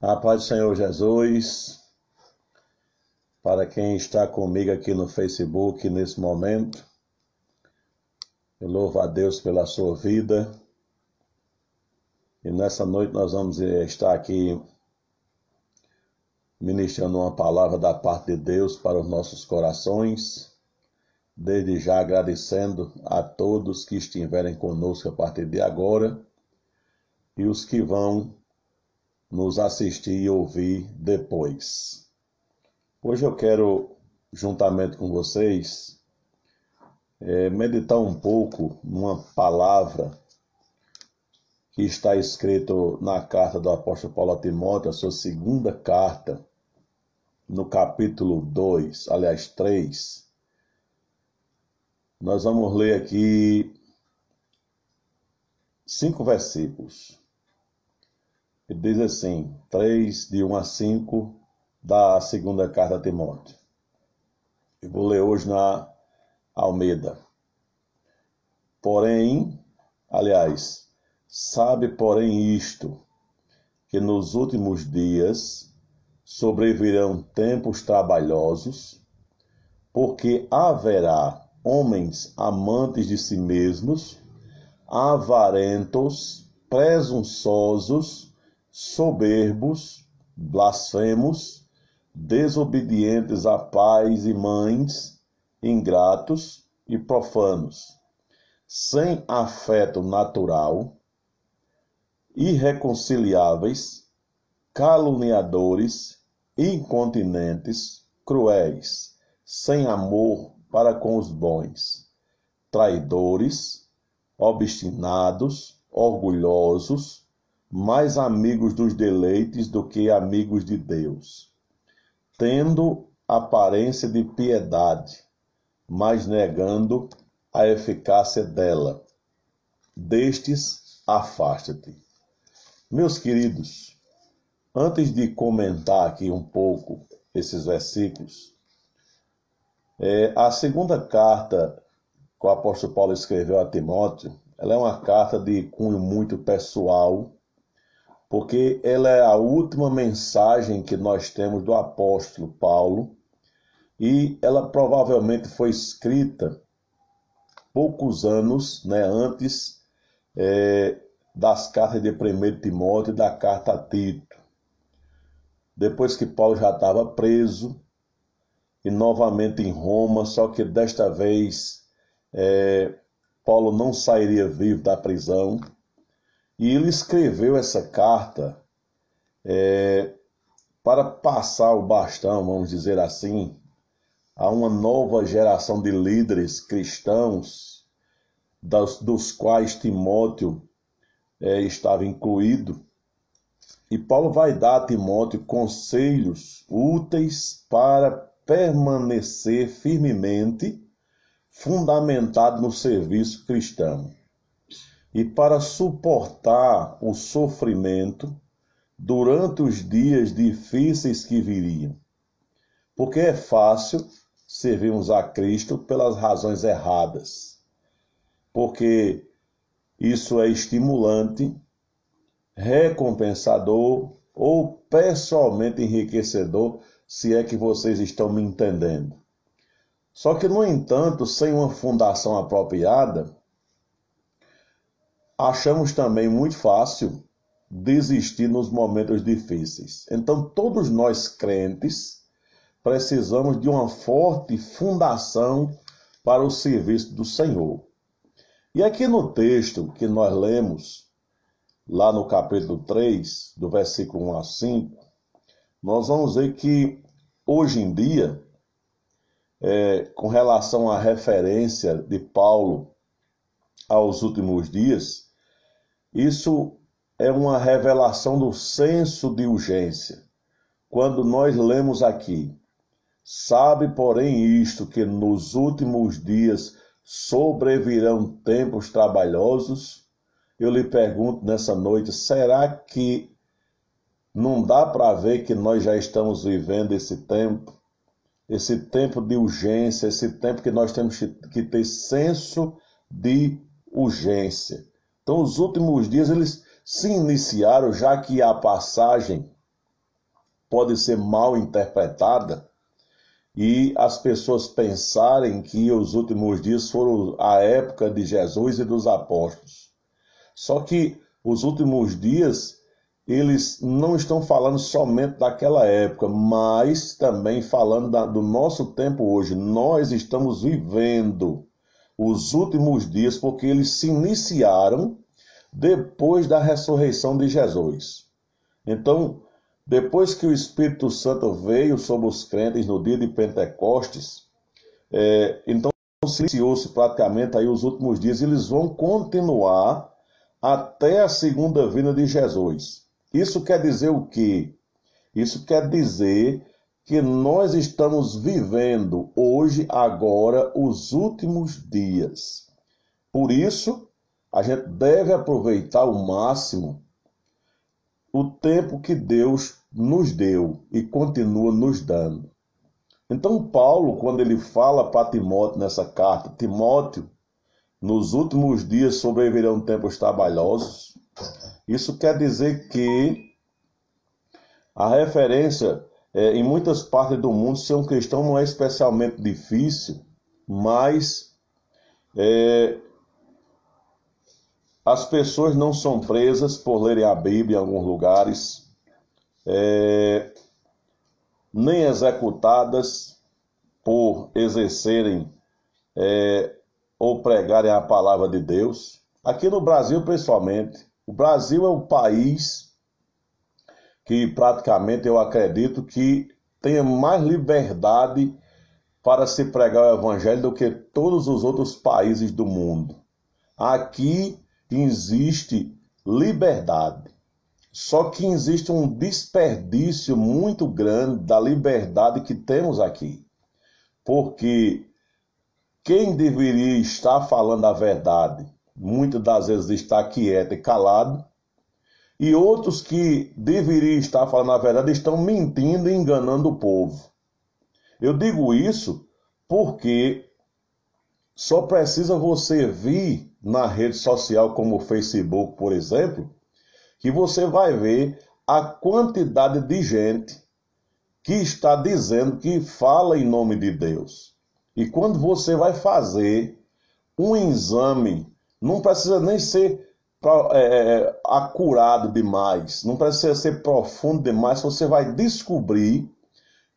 A paz do Senhor Jesus, para quem está comigo aqui no Facebook nesse momento, eu louvo a Deus pela sua vida. E nessa noite nós vamos estar aqui ministrando uma palavra da parte de Deus para os nossos corações. Desde já agradecendo a todos que estiverem conosco a partir de agora e os que vão nos assistir e ouvir depois. Hoje eu quero, juntamente com vocês, é, meditar um pouco numa palavra que está escrito na carta do apóstolo Paulo a Timóteo, a sua segunda carta, no capítulo 2, aliás 3. Nós vamos ler aqui cinco versículos. Ele diz assim, 3, de 1 a 5, da segunda carta a Timóteo. Eu vou ler hoje na Almeida. Porém, aliás, sabe, porém, isto, que nos últimos dias sobrevirão tempos trabalhosos, porque haverá homens amantes de si mesmos, avarentos, presunçosos, soberbos, blasfemos, desobedientes a pais e mães, ingratos e profanos, sem afeto natural, irreconciliáveis, caluniadores, incontinentes, cruéis, sem amor para com os bons, traidores, obstinados, orgulhosos, mais amigos dos deleites do que amigos de Deus, tendo aparência de piedade, mas negando a eficácia dela. Destes, afasta-te. Meus queridos, antes de comentar aqui um pouco esses versículos, é, a segunda carta que o apóstolo Paulo escreveu a Timóteo, ela é uma carta de cunho muito pessoal, porque ela é a última mensagem que nós temos do apóstolo Paulo e ela provavelmente foi escrita poucos anos né, antes é, das cartas de 1 Timóteo e da carta a Tito. Depois que Paulo já estava preso e novamente em Roma, só que desta vez é, Paulo não sairia vivo da prisão e ele escreveu essa carta é, para passar o bastão, vamos dizer assim, a uma nova geração de líderes cristãos, dos, quais Timóteo é, estava incluído. E Paulo vai dar a Timóteo conselhos úteis para permanecer firmemente fundamentado no serviço cristão e para suportar o sofrimento durante os dias difíceis que viriam. Porque é fácil servirmos a Cristo pelas razões erradas. Porque isso é estimulante, recompensador ou pessoalmente enriquecedor, se é que vocês estão me entendendo. Só que, no entanto, sem uma fundação apropriada, achamos também muito fácil desistir nos momentos difíceis. Então, todos nós crentes precisamos de uma forte fundação para o serviço do Senhor. E aqui no texto que nós lemos, lá no capítulo 3, do versículo 1 a 5, nós vamos ver que hoje em dia, é, com relação à referência de Paulo aos últimos dias, isso é uma revelação do senso de urgência. Quando nós lemos aqui, sabe, porém, isto, que nos últimos dias sobrevirão tempos trabalhosos, eu lhe pergunto nessa noite: será que não dá para ver que nós já estamos vivendo esse tempo? Esse tempo de urgência, esse tempo que nós temos que ter senso de urgência. Então, os últimos dias eles se iniciaram, já que a passagem pode ser mal interpretada e as pessoas pensarem que os últimos dias foram a época de Jesus e dos apóstolos. Só que os últimos dias eles não estão falando somente daquela época, mas também falando da, do nosso tempo hoje. Nós estamos vivendo os últimos dias porque eles se iniciaram depois da ressurreição de Jesus. Então, depois que o Espírito Santo veio sobre os crentes no dia de Pentecostes, é, então se iniciou-se praticamente aí os últimos dias, eles vão continuar até a segunda vinda de Jesus. Isso quer dizer o quê? Isso quer dizer que nós estamos vivendo hoje, agora, os últimos dias. Por isso, a gente deve aproveitar ao máximo o tempo que Deus nos deu e continua nos dando. Então, Paulo, quando ele fala para Timóteo nessa carta, Timóteo, nos últimos dias sobrevirão tempos trabalhosos, isso quer dizer que a referência é, em muitas partes do mundo, ser um cristão não é especialmente difícil, mas é, as pessoas não são presas por lerem a Bíblia em alguns lugares, é, nem executadas por exercerem é, ou pregarem a palavra de Deus. Aqui no Brasil, principalmente, o Brasil é o país que praticamente eu acredito que tenha mais liberdade para se pregar o evangelho do que todos os outros países do mundo. Aqui existe liberdade. Só que existe um desperdício muito grande da liberdade que temos aqui. Porque quem deveria estar falando a verdade, muitas das vezes está quieto e calado, e outros que deveriam estar falando a verdade estão mentindo e enganando o povo. Eu digo isso porque só precisa você vir na rede social como o Facebook, por exemplo, que você vai ver a quantidade de gente que está dizendo que fala em nome de Deus. E quando você vai fazer um exame, não precisa nem ser é, é, acurado demais, não precisa ser profundo demais, você vai descobrir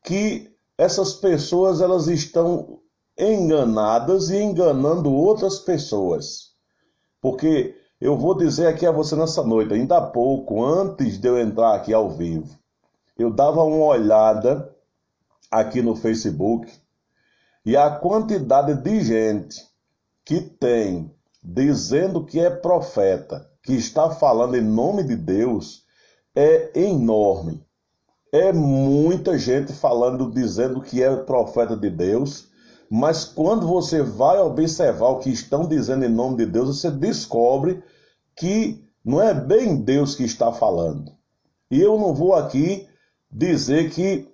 que essas pessoas elas estão enganadas e enganando outras pessoas. Porque eu vou dizer aqui a você nessa noite, ainda há pouco, antes de eu entrar aqui ao vivo, eu dava uma olhada aqui no Facebook e a quantidade de gente que tem dizendo que é profeta, que está falando em nome de Deus, é enorme. É muita gente falando, dizendo que é profeta de Deus, mas quando você vai observar o que estão dizendo em nome de Deus, você descobre que não é bem Deus que está falando. E eu não vou aqui dizer que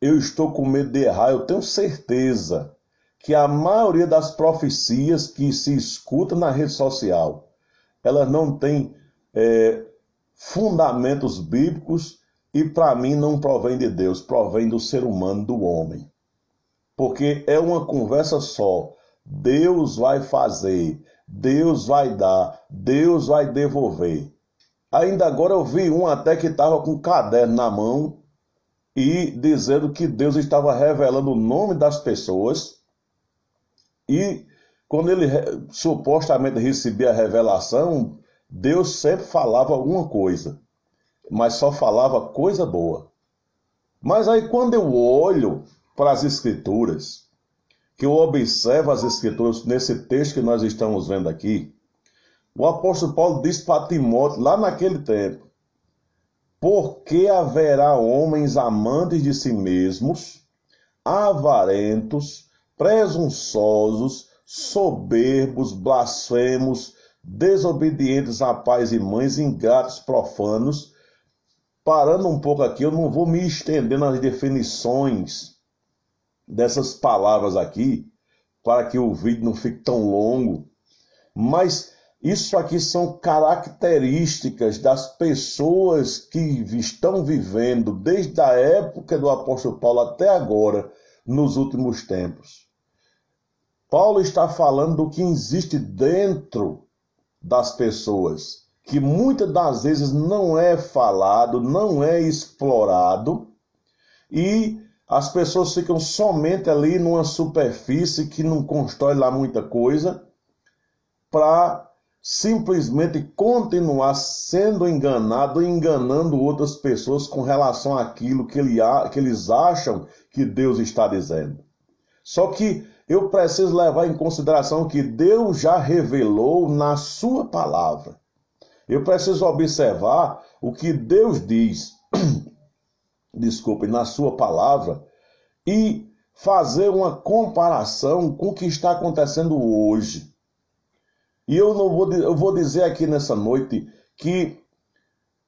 eu estou com medo de errar, eu tenho certeza que a maioria das profecias que se escuta na rede social, elas não têm é, fundamentos bíblicos e para mim não provém de Deus, provém do ser humano, do homem porque é uma conversa só. Deus vai fazer, Deus vai dar, Deus vai devolver. Ainda agora eu vi um até que estava com um caderno na mão e dizendo que Deus estava revelando o nome das pessoas. E quando ele supostamente recebia a revelação, Deus sempre falava alguma coisa, mas só falava coisa boa. Mas aí quando eu olho para as Escrituras, que eu observo as Escrituras nesse texto que nós estamos vendo aqui, o apóstolo Paulo diz para Timóteo, lá naquele tempo, porque haverá homens amantes de si mesmos, avarentos, presunçosos, soberbos, blasfemos, desobedientes a pais e mães, ingratos, profanos. Parando um pouco aqui, eu não vou me estender nas definições dessas palavras aqui, para que o vídeo não fique tão longo. Mas isso aqui são características das pessoas que estão vivendo desde a época do apóstolo Paulo até agora, nos últimos tempos. Paulo está falando do que existe dentro das pessoas, que muitas das vezes não é falado, não é explorado, e as pessoas ficam somente ali numa superfície que não constrói lá muita coisa, para simplesmente continuar sendo enganado enganando outras pessoas com relação àquilo que, ele, que eles acham que Deus está dizendo. Só que eu preciso levar em consideração que Deus já revelou na Sua palavra. Eu preciso observar o que Deus diz, desculpe, na Sua palavra e fazer uma comparação com o que está acontecendo hoje. E eu não vou, eu vou dizer aqui nessa noite que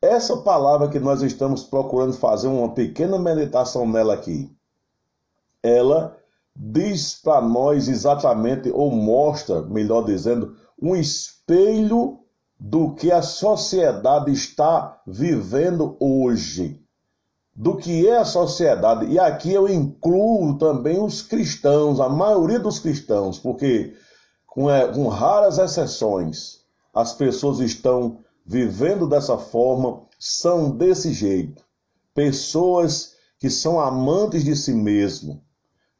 essa palavra que nós estamos procurando fazer uma pequena meditação nela aqui, ela diz para nós exatamente, ou mostra, melhor dizendo, um espelho do que a sociedade está vivendo hoje. Do que é a sociedade. E aqui eu incluo também os cristãos, a maioria dos cristãos, porque com, é, com raras exceções, as pessoas estão vivendo dessa forma, são desse jeito. Pessoas que são amantes de si mesmo,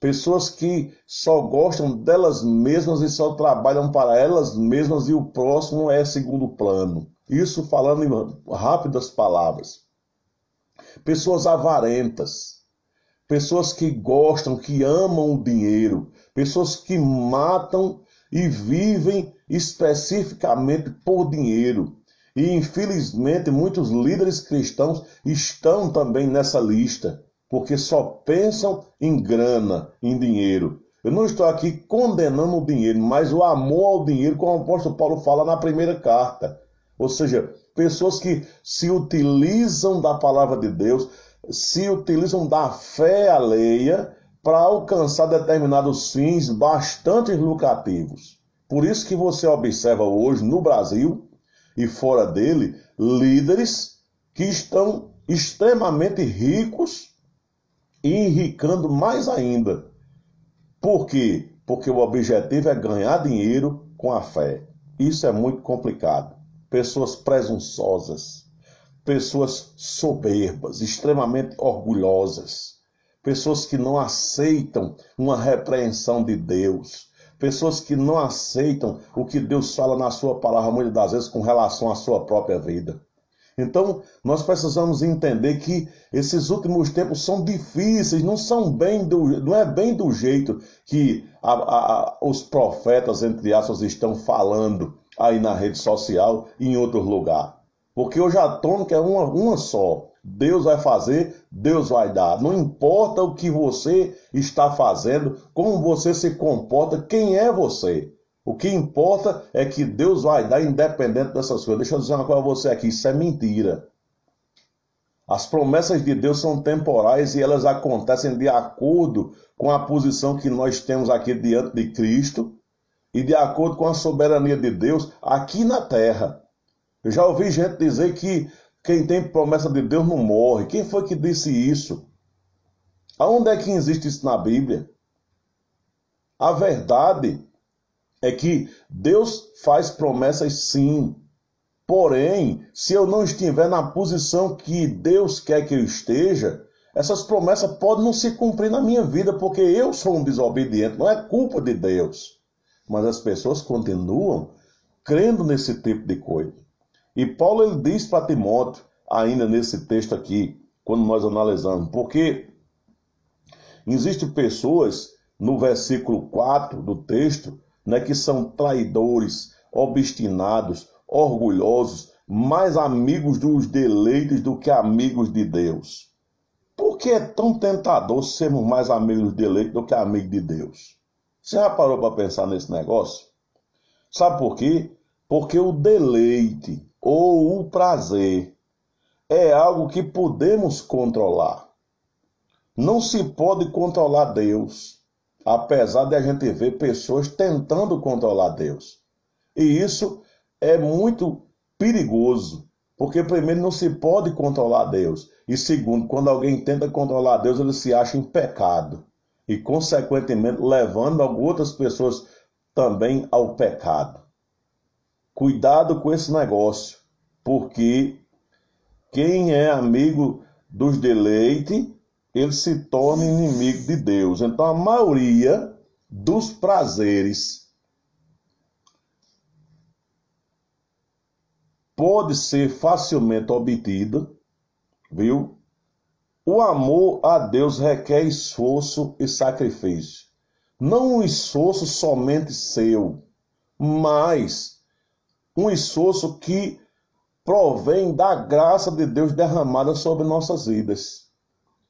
pessoas que só gostam delas mesmas e só trabalham para elas mesmas e o próximo é segundo plano. Isso falando em rápidas palavras. Pessoas avarentas, pessoas que gostam, que amam o dinheiro, pessoas que matam e vivem especificamente por dinheiro. E infelizmente muitos líderes cristãos estão também nessa lista, porque só pensam em grana, em dinheiro. Eu não estou aqui condenando o dinheiro, mas o amor ao dinheiro, como o apóstolo Paulo fala na primeira carta. Ou seja, pessoas que se utilizam da palavra de Deus, se utilizam da fé alheia para alcançar determinados fins bastante lucrativos. Por isso que você observa hoje no Brasil e fora dele líderes que estão extremamente ricos enricando mais ainda. Por quê? Porque o objetivo é ganhar dinheiro com a fé. Isso é muito complicado. Pessoas presunçosas, pessoas soberbas, extremamente orgulhosas pessoas que não aceitam uma repreensão de Deus, pessoas que não aceitam o que Deus fala na sua palavra muitas das vezes com relação à sua própria vida. Então, nós precisamos entender que esses últimos tempos são difíceis, não são bem do, não é bem do jeito que a, a, os profetas, entre aspas, estão falando aí na rede social e em outro lugar. Porque hoje a tônica é uma, uma só. Deus vai fazer, Deus vai dar. Não importa o que você está fazendo, como você se comporta, quem é você. O que importa é que Deus vai dar independente dessas coisas. Deixa eu dizer uma coisa a você aqui, isso é mentira. As promessas de Deus são temporais e elas acontecem de acordo com a posição que nós temos aqui diante de Cristo e de acordo com a soberania de Deus aqui na terra. Eu já ouvi gente dizer que quem tem promessa de Deus não morre. Quem foi que disse isso? Aonde é que existe isso na Bíblia? A verdade é que Deus faz promessas sim. Porém, se eu não estiver na posição que Deus quer que eu esteja, essas promessas podem não se cumprir na minha vida, porque eu sou um desobediente, não é culpa de Deus. Mas as pessoas continuam crendo nesse tipo de coisa. E Paulo ele diz para Timóteo, ainda nesse texto aqui, quando nós analisamos, porque existem pessoas no versículo 4 do texto, né, que são traidores, obstinados, orgulhosos, mais amigos dos deleites do que amigos de Deus. Por que é tão tentador sermos mais amigos dos deleites do que amigos de Deus? Você já parou para pensar nesse negócio? Sabe por quê? Porque o deleite ou o prazer é algo que podemos controlar. Não se pode controlar Deus, apesar de a gente ver pessoas tentando controlar Deus. E isso é muito perigoso, porque primeiro não se pode controlar Deus, e segundo, quando alguém tenta controlar Deus, ele se acha em pecado e consequentemente levando outras pessoas também ao pecado. Cuidado com esse negócio, porque quem é amigo dos deleites, ele se torna inimigo de Deus. Então a maioria dos prazeres pode ser facilmente obtida, viu? O amor a Deus requer esforço e sacrifício. Não um esforço somente seu, mas um esforço que provém da graça de Deus derramada sobre nossas vidas.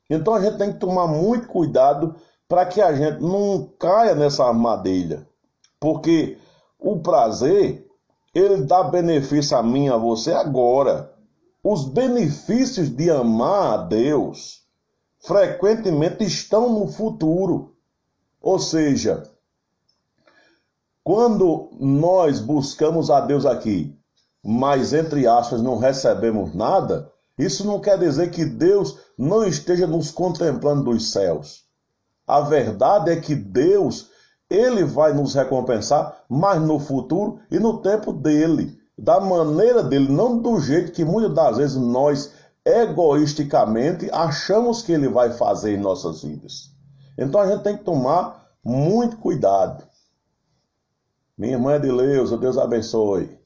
Então a gente tem que tomar muito cuidado para que a gente não caia nessa armadilha. Porque o prazer, ele dá benefício a mim, a você agora. Os benefícios de amar a Deus frequentemente estão no futuro. Ou seja, quando nós buscamos a Deus aqui, mas entre aspas não recebemos nada, isso não quer dizer que Deus não esteja nos contemplando dos céus. A verdade é que Deus, ele vai nos recompensar, mas no futuro e no tempo dele, da maneira dele, não do jeito que muitas das vezes nós egoisticamente achamos que ele vai fazer em nossas vidas. Então a gente tem que tomar muito cuidado. Minha irmã Edileuza, Deus abençoe.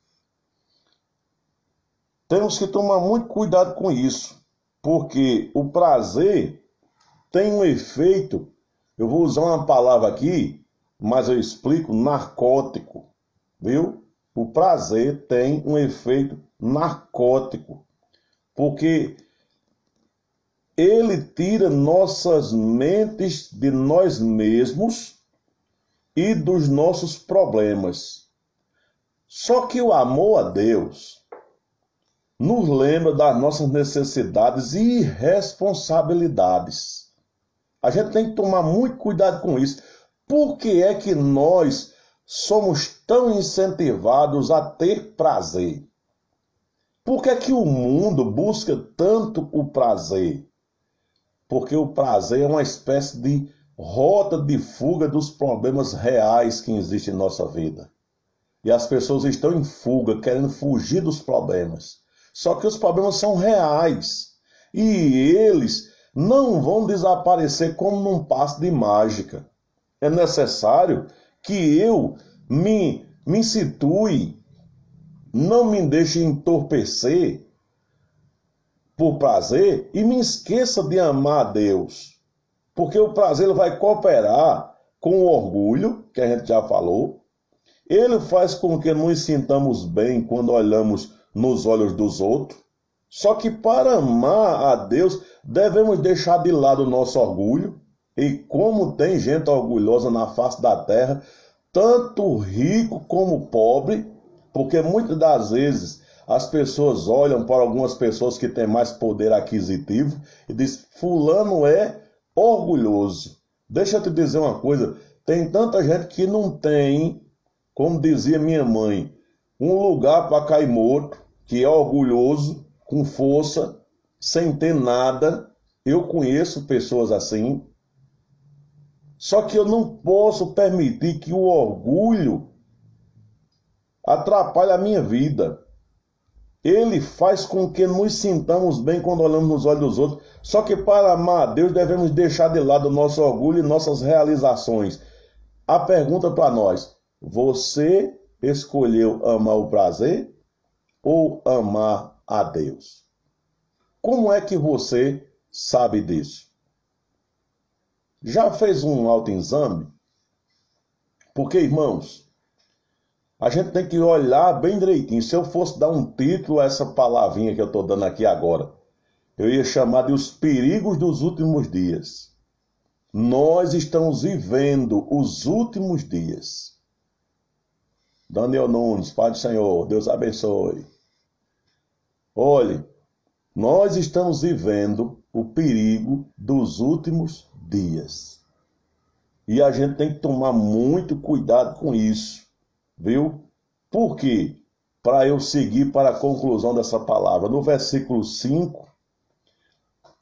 Temos que tomar muito cuidado com isso, porque o prazer tem um efeito, eu vou usar uma palavra aqui, mas eu explico narcótico, viu? O prazer tem um efeito narcótico, porque ele tira nossas mentes de nós mesmos e dos nossos problemas. Só que o amor a Deus nos lembra das nossas necessidades e responsabilidades. A gente tem que tomar muito cuidado com isso. Por que é que nós somos tão incentivados a ter prazer? Por que é que o mundo busca tanto o prazer? Porque o prazer é uma espécie de rota de fuga dos problemas reais que existem em nossa vida. E as pessoas estão em fuga, querendo fugir dos problemas. Só que os problemas são reais e eles não vão desaparecer como num passo de mágica. É necessário que eu me, me situe, não me deixe entorpecer por prazer e me esqueça de amar a Deus. Porque o prazer vai cooperar com o orgulho, que a gente já falou. Ele faz com que nos sintamos bem quando olhamos nos olhos dos outros. Só que para amar a Deus, devemos deixar de lado o nosso orgulho. E como tem gente orgulhosa na face da terra, tanto rico como pobre, porque muitas das vezes as pessoas olham para algumas pessoas que têm mais poder aquisitivo e diz: fulano é orgulhoso. Deixa eu te dizer uma coisa, tem tanta gente que não tem, como dizia minha mãe, um lugar para cair morto, que é orgulhoso, com força, sem ter nada. Eu conheço pessoas assim. Só que eu não posso permitir que o orgulho atrapalhe a minha vida. Ele faz com que nos sintamos bem quando olhamos nos olhos dos outros. Só que para amar a Deus devemos deixar de lado o nosso orgulho e nossas realizações. A pergunta para nós: você escolheu amar o prazer ou amar a Deus? Como é que você sabe disso? Já fez um autoexame? Porque, irmãos, a gente tem que olhar bem direitinho. Se eu fosse dar um título a essa palavrinha que eu estou dando aqui agora, eu ia chamar de Os Perigos dos Últimos Dias. Nós estamos vivendo os últimos dias. Daniel Nunes, Pai do Senhor, Deus abençoe. Olhe, nós estamos vivendo o perigo dos últimos dias. E a gente tem que tomar muito cuidado com isso, viu? Por quê? para eu seguir para a conclusão dessa palavra. No versículo 5,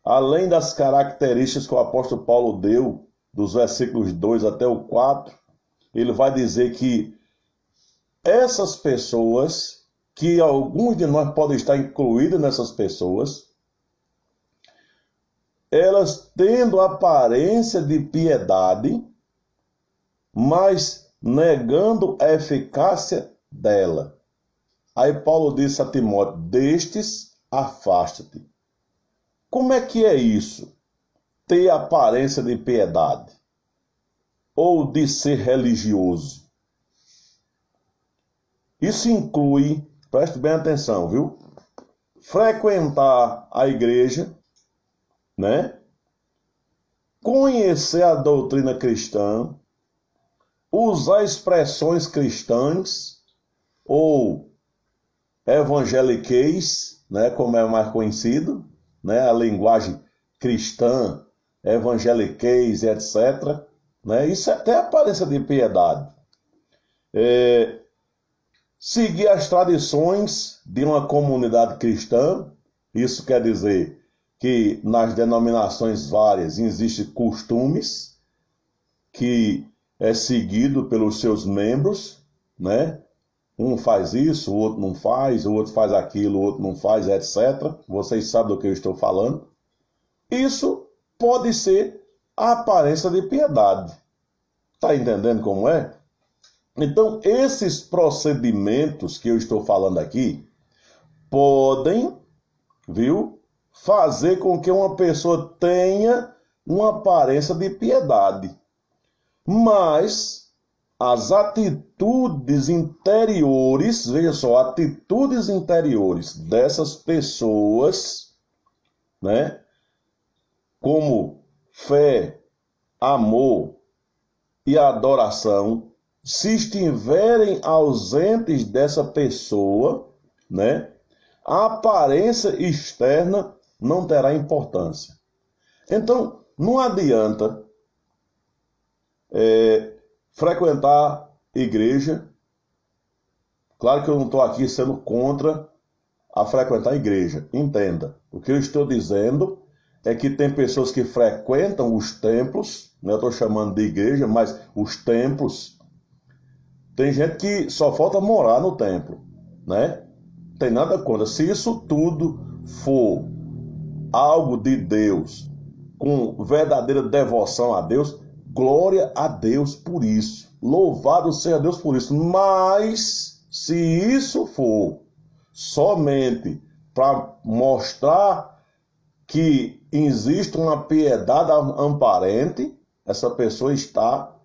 além das características que o apóstolo Paulo deu, dos versículos 2 até o 4, ele vai dizer que essas pessoas, que alguns de nós podem estar incluídos nessas pessoas, elas tendo aparência de piedade, mas negando a eficácia dela. Aí Paulo disse a Timóteo: Destes, afasta-te. Como é que é isso? Ter aparência de piedade ou de ser religioso. Isso inclui, preste bem atenção, viu? Frequentar a igreja, né? Conhecer a doutrina cristã, usar expressões cristãs ou evangeliqueis, né, como é mais conhecido, né, a linguagem cristã, evangeliqueis, etc. Né? Isso até aparência de piedade. É, seguir as tradições de uma comunidade cristã, isso quer dizer que nas denominações várias existem costumes que é seguido pelos seus membros, né? Um faz isso, o outro não faz, o outro faz aquilo, o outro não faz, etc. Vocês sabem do que eu estou falando. Isso pode ser a aparência de piedade. Está entendendo como é? Então, esses procedimentos que eu estou falando aqui podem, viu, fazer com que uma pessoa tenha uma aparência de piedade. Mas as atitudes interiores, veja só, atitudes interiores dessas pessoas, né? Como fé, amor e adoração, se estiverem ausentes dessa pessoa, né? A aparência externa não terá importância. Então, não adianta é, frequentar igreja. Claro que eu não estou aqui sendo contra a frequentar a igreja. Entenda. O que eu estou dizendo é que tem pessoas que frequentam os templos, né? estou chamando de igreja, mas os templos. Tem gente que só falta morar no templo, né? Tem nada contra. Se isso tudo for algo de Deus, com verdadeira devoção a Deus, Glória a Deus por isso. Louvado seja Deus por isso. Mas, se isso for somente para mostrar que existe uma piedade amparente, essa pessoa está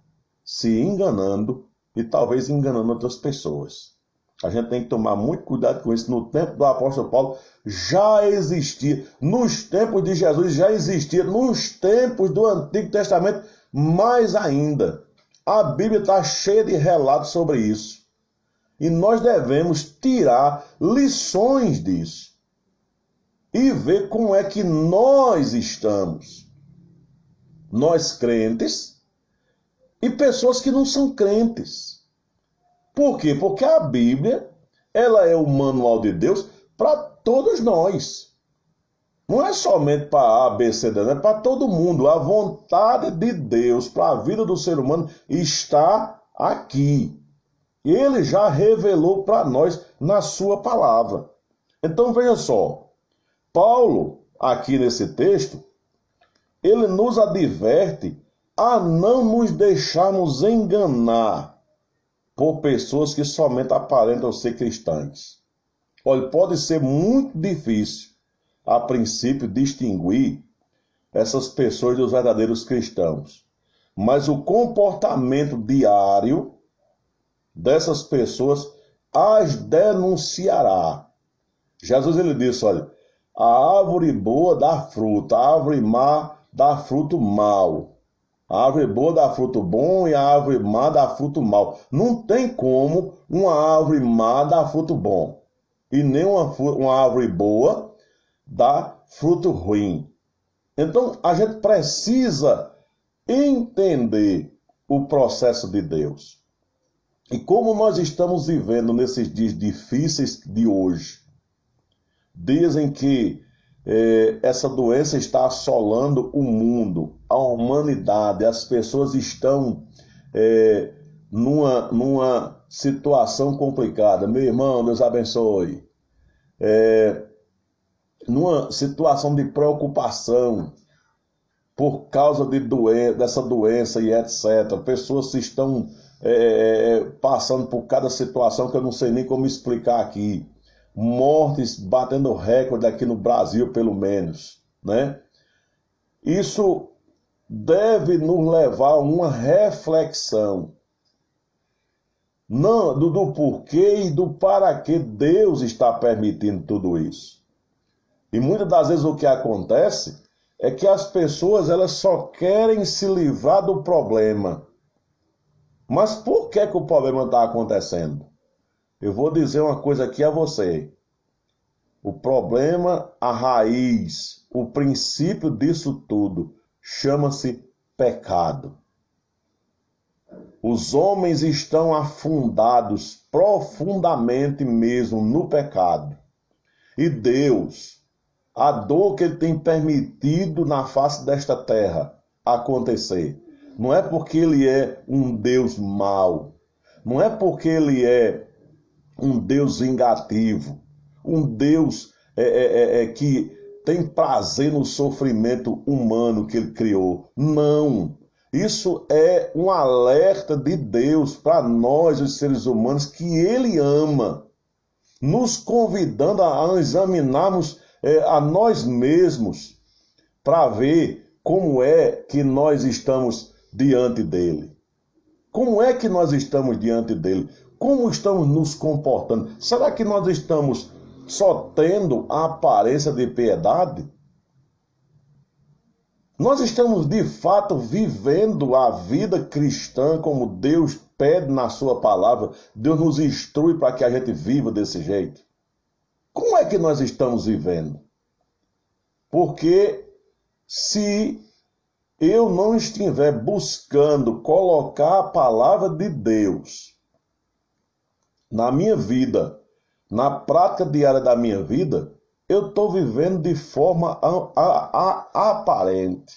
se enganando e talvez enganando outras pessoas. A gente tem que tomar muito cuidado com isso. No tempo do apóstolo Paulo já existia, nos tempos de Jesus já existia, nos tempos do Antigo Testamento mais ainda, a Bíblia está cheia de relatos sobre isso. E nós devemos tirar lições disso e ver como é que nós estamos. Nós crentes e pessoas que não são crentes. Por quê? Porque a Bíblia, ela é o manual de Deus para todos nós. Não é somente para A, B, C, D, é para todo mundo. A vontade de Deus para a vida do ser humano está aqui. Ele já revelou para nós na sua palavra. Então veja só, Paulo, aqui nesse texto, ele nos adverte a não nos deixarmos enganar por pessoas que somente aparentam ser cristãs. Olha, pode ser muito difícil a princípio, distinguir essas pessoas dos verdadeiros cristãos. Mas o comportamento diário dessas pessoas as denunciará. Jesus ele disse, olha, a árvore boa dá fruto, a árvore má dá fruto mau. A árvore boa dá fruto bom e a árvore má dá fruto mau. Não tem como uma árvore má dar fruto bom. E nem uma, uma árvore boa dá fruto ruim. Então a gente precisa entender o processo de Deus. E como nós estamos vivendo nesses dias difíceis de hoje, dizem que essa doença está assolando o mundo, a humanidade, as pessoas estão eh, numa, numa situação complicada. Meu irmão, Deus abençoe. É, numa situação de preocupação por causa de doen dessa doença e etc. Pessoas estão é, é, é, passando por cada situação que eu não sei nem como explicar aqui. Mortes batendo recorde aqui no Brasil, pelo menos, né? Isso deve nos levar a uma reflexão não, do, do porquê e do para que Deus está permitindo tudo isso. E muitas das vezes o que acontece é que as pessoas elas só querem se livrar do problema. Mas por que, que o problema está acontecendo? Eu vou dizer uma coisa aqui a você. O problema, a raiz, o princípio disso tudo chama-se pecado. Os homens estão afundados profundamente mesmo no pecado. E Deus, a dor que Ele tem permitido na face desta terra acontecer, não é porque Ele é um Deus mau, não é porque Ele é um Deus vingativo, um Deus é, é, é, é que tem prazer no sofrimento humano que Ele criou. Não. Isso é um alerta de Deus para nós, os seres humanos, que Ele ama, nos convidando a examinarmos é, a nós mesmos para ver como é que nós estamos diante dele. Como é que nós estamos diante dele? Como estamos nos comportando? Será que nós estamos só tendo a aparência de piedade? Nós estamos de fato vivendo a vida cristã como Deus pede na Sua palavra. Deus nos instrui para que a gente viva desse jeito. Como é que nós estamos vivendo? Porque se eu não estiver buscando colocar a palavra de Deus na minha vida, na prática diária da minha vida, eu estou vivendo de forma a, a, a, aparente.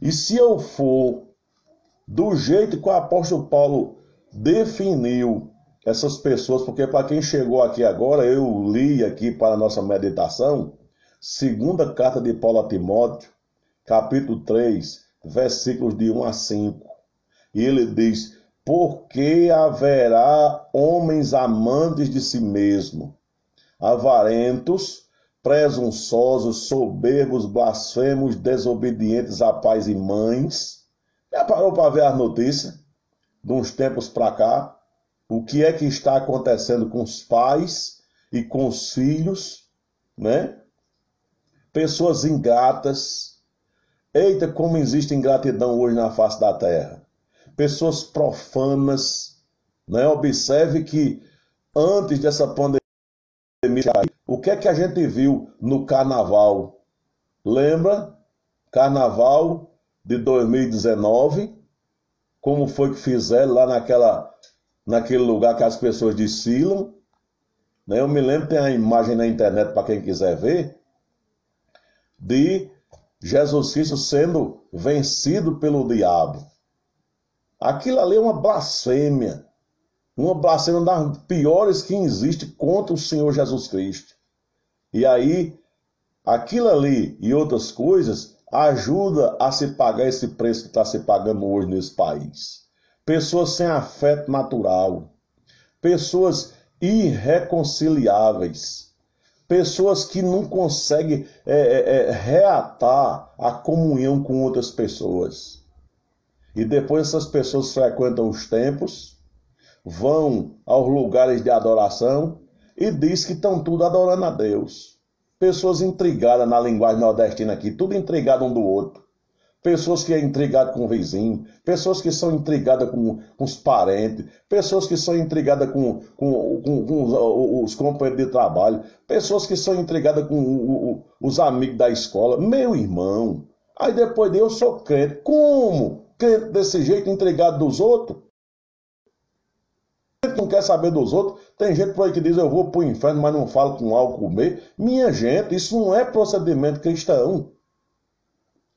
E se eu for do jeito que o apóstolo Paulo definiu essas pessoas, porque para quem chegou aqui agora, eu li aqui para a nossa meditação, segunda carta de Paulo a Timóteo, capítulo 3, versículos de 1 a 5. E ele diz: Porque haverá homens amantes de si mesmo, avarentos, presunçosos, soberbos, blasfemos, desobedientes a pais e mães. Já parou para ver as notícias de uns tempos para cá? O que é que está acontecendo com os pais e com os filhos, né? Pessoas ingratas. Eita, como existe ingratidão hoje na face da terra. Pessoas profanas, né? Observe que antes dessa pandemia o que é que a gente viu no carnaval? Lembra? Carnaval de 2019, como foi que fizeram lá naquela, naquele lugar que as pessoas desfilam. Né? Eu me lembro, tem a imagem na internet para quem quiser ver, de Jesus Cristo sendo vencido pelo diabo. Aquilo ali é uma blasfêmia. Uma blasfêmia das piores que existe contra o Senhor Jesus Cristo. E aí, aquilo ali e outras coisas ajuda a se pagar esse preço que está se pagando hoje nesse país. Pessoas sem afeto natural, pessoas irreconciliáveis, pessoas que não conseguem é, é, é, reatar a comunhão com outras pessoas. E depois essas pessoas frequentam os templos, vão aos lugares de adoração e diz que estão tudo adorando a Deus. Pessoas intrigadas na linguagem nordestina aqui, tudo intrigado um do outro. Pessoas que é intrigado com o vizinho, pessoas que são intrigadas com, com os parentes, pessoas que são intrigadas com, com, com, os, os, companheiros de trabalho, pessoas que são intrigadas com o, o, os amigos da escola. Meu irmão, aí depois de eu sou crente. Como? Desse jeito, intrigado dos outros? não quer saber dos outros. Tem gente por aí que diz eu vou para o inferno, mas não falo com álcool comer. Minha gente, isso não é procedimento cristão.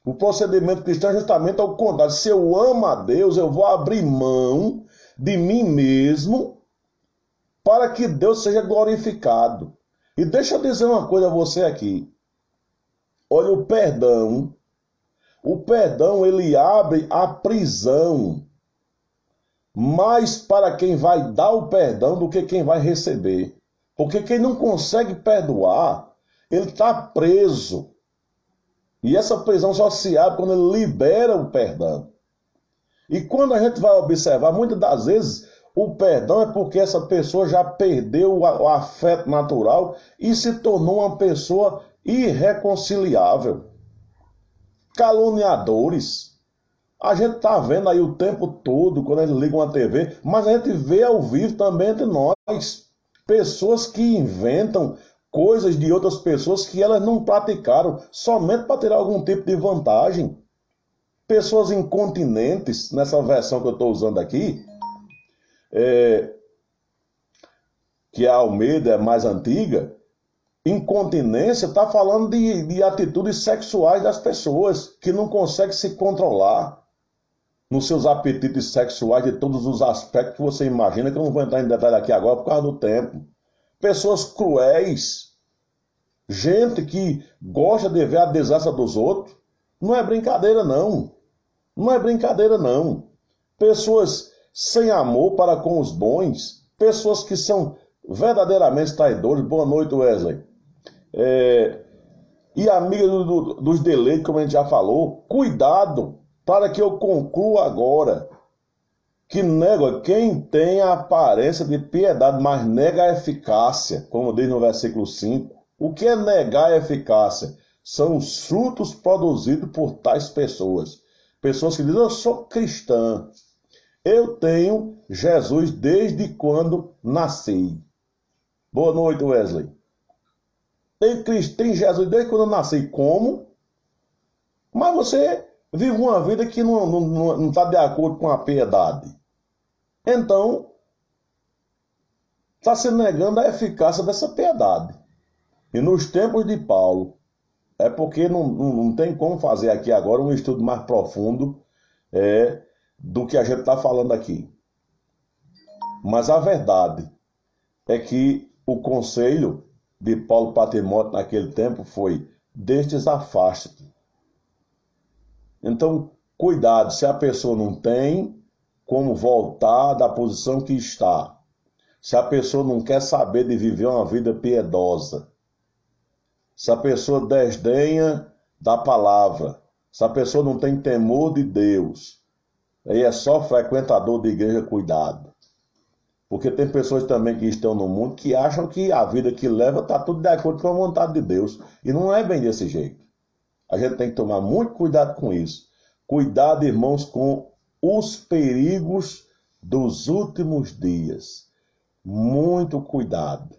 O procedimento cristão é justamente ao contrário. Se eu amo a Deus, eu vou abrir mão de mim mesmo para que Deus seja glorificado. E deixa eu dizer uma coisa a você aqui. Olha, o perdão, o perdão ele abre a prisão mais para quem vai dar o perdão do que quem vai receber. Porque quem não consegue perdoar, ele está preso. E essa prisão só se abre quando ele libera o perdão. E quando a gente vai observar, muitas das vezes o perdão é porque essa pessoa já perdeu o afeto natural e se tornou uma pessoa irreconciliável. Caluniadores. A gente está vendo aí o tempo todo quando a gente liga uma TV, mas a gente vê ao vivo também entre nós pessoas que inventam coisas de outras pessoas que elas não praticaram somente para ter algum tipo de vantagem. Pessoas incontinentes, nessa versão que eu estou usando aqui, é, que a Almeida é mais antiga, incontinência está falando de, de atitudes sexuais das pessoas que não conseguem se controlar nos seus apetites sexuais de todos os aspectos que você imagina, que eu não vou entrar em detalhe aqui agora por causa do tempo pessoas cruéis, gente que gosta de ver a desgraça dos outros. Não é brincadeira, não. Não é brincadeira, não. Pessoas sem amor para com os bons, pessoas que são verdadeiramente traidores. Boa noite, Wesley. É... E amiga do, do, dos deleites, como a gente já falou, cuidado para que eu conclua agora que nega quem tem a aparência de piedade, mas nega a eficácia, como diz no versículo 5. O que é negar a eficácia? São os frutos produzidos por tais pessoas. Pessoas que dizem, eu sou cristã. Eu tenho Jesus desde quando nasci. Boa noite, Wesley. Tem, tem Jesus desde quando eu nasci. Como? Mas você vive uma vida que não está não, não tá de acordo com a piedade. Então, está se negando a eficácia dessa piedade. E nos tempos de Paulo, é porque não, não, não tem como fazer aqui agora um estudo mais profundo é, do que a gente está falando aqui. Mas a verdade é que o conselho de Paulo Timóteo naquele tempo foi: destes afaste-te. Então, cuidado, se a pessoa não tem, como voltar da posição que está. Se a pessoa não quer saber de viver uma vida piedosa, se a pessoa desdenha da palavra, se a pessoa não tem temor de Deus, aí é só frequentador de igreja, cuidado. Porque tem pessoas também que estão no mundo que acham que a vida que leva está tudo de acordo com a vontade de Deus. E não é bem desse jeito. A gente tem que tomar muito cuidado com isso. Cuidado, irmãos, com os perigos dos últimos dias. Muito cuidado.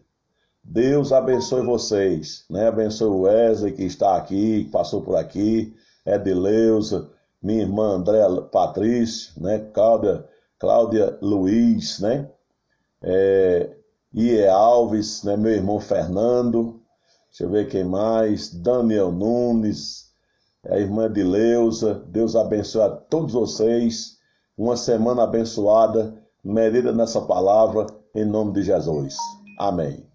Deus abençoe vocês, né? Abençoe o Wesley que está aqui, que passou por aqui, Edileuza, minha irmã André Patrício, né? Cláudia, Cláudia Luiz, né? É, Ie Alves, né? Meu irmão Fernando, deixa eu ver quem mais, Daniel Nunes, a irmã de Leusa. Deus abençoe a todos vocês. Uma semana abençoada, medida nessa palavra, em nome de Jesus. Amém.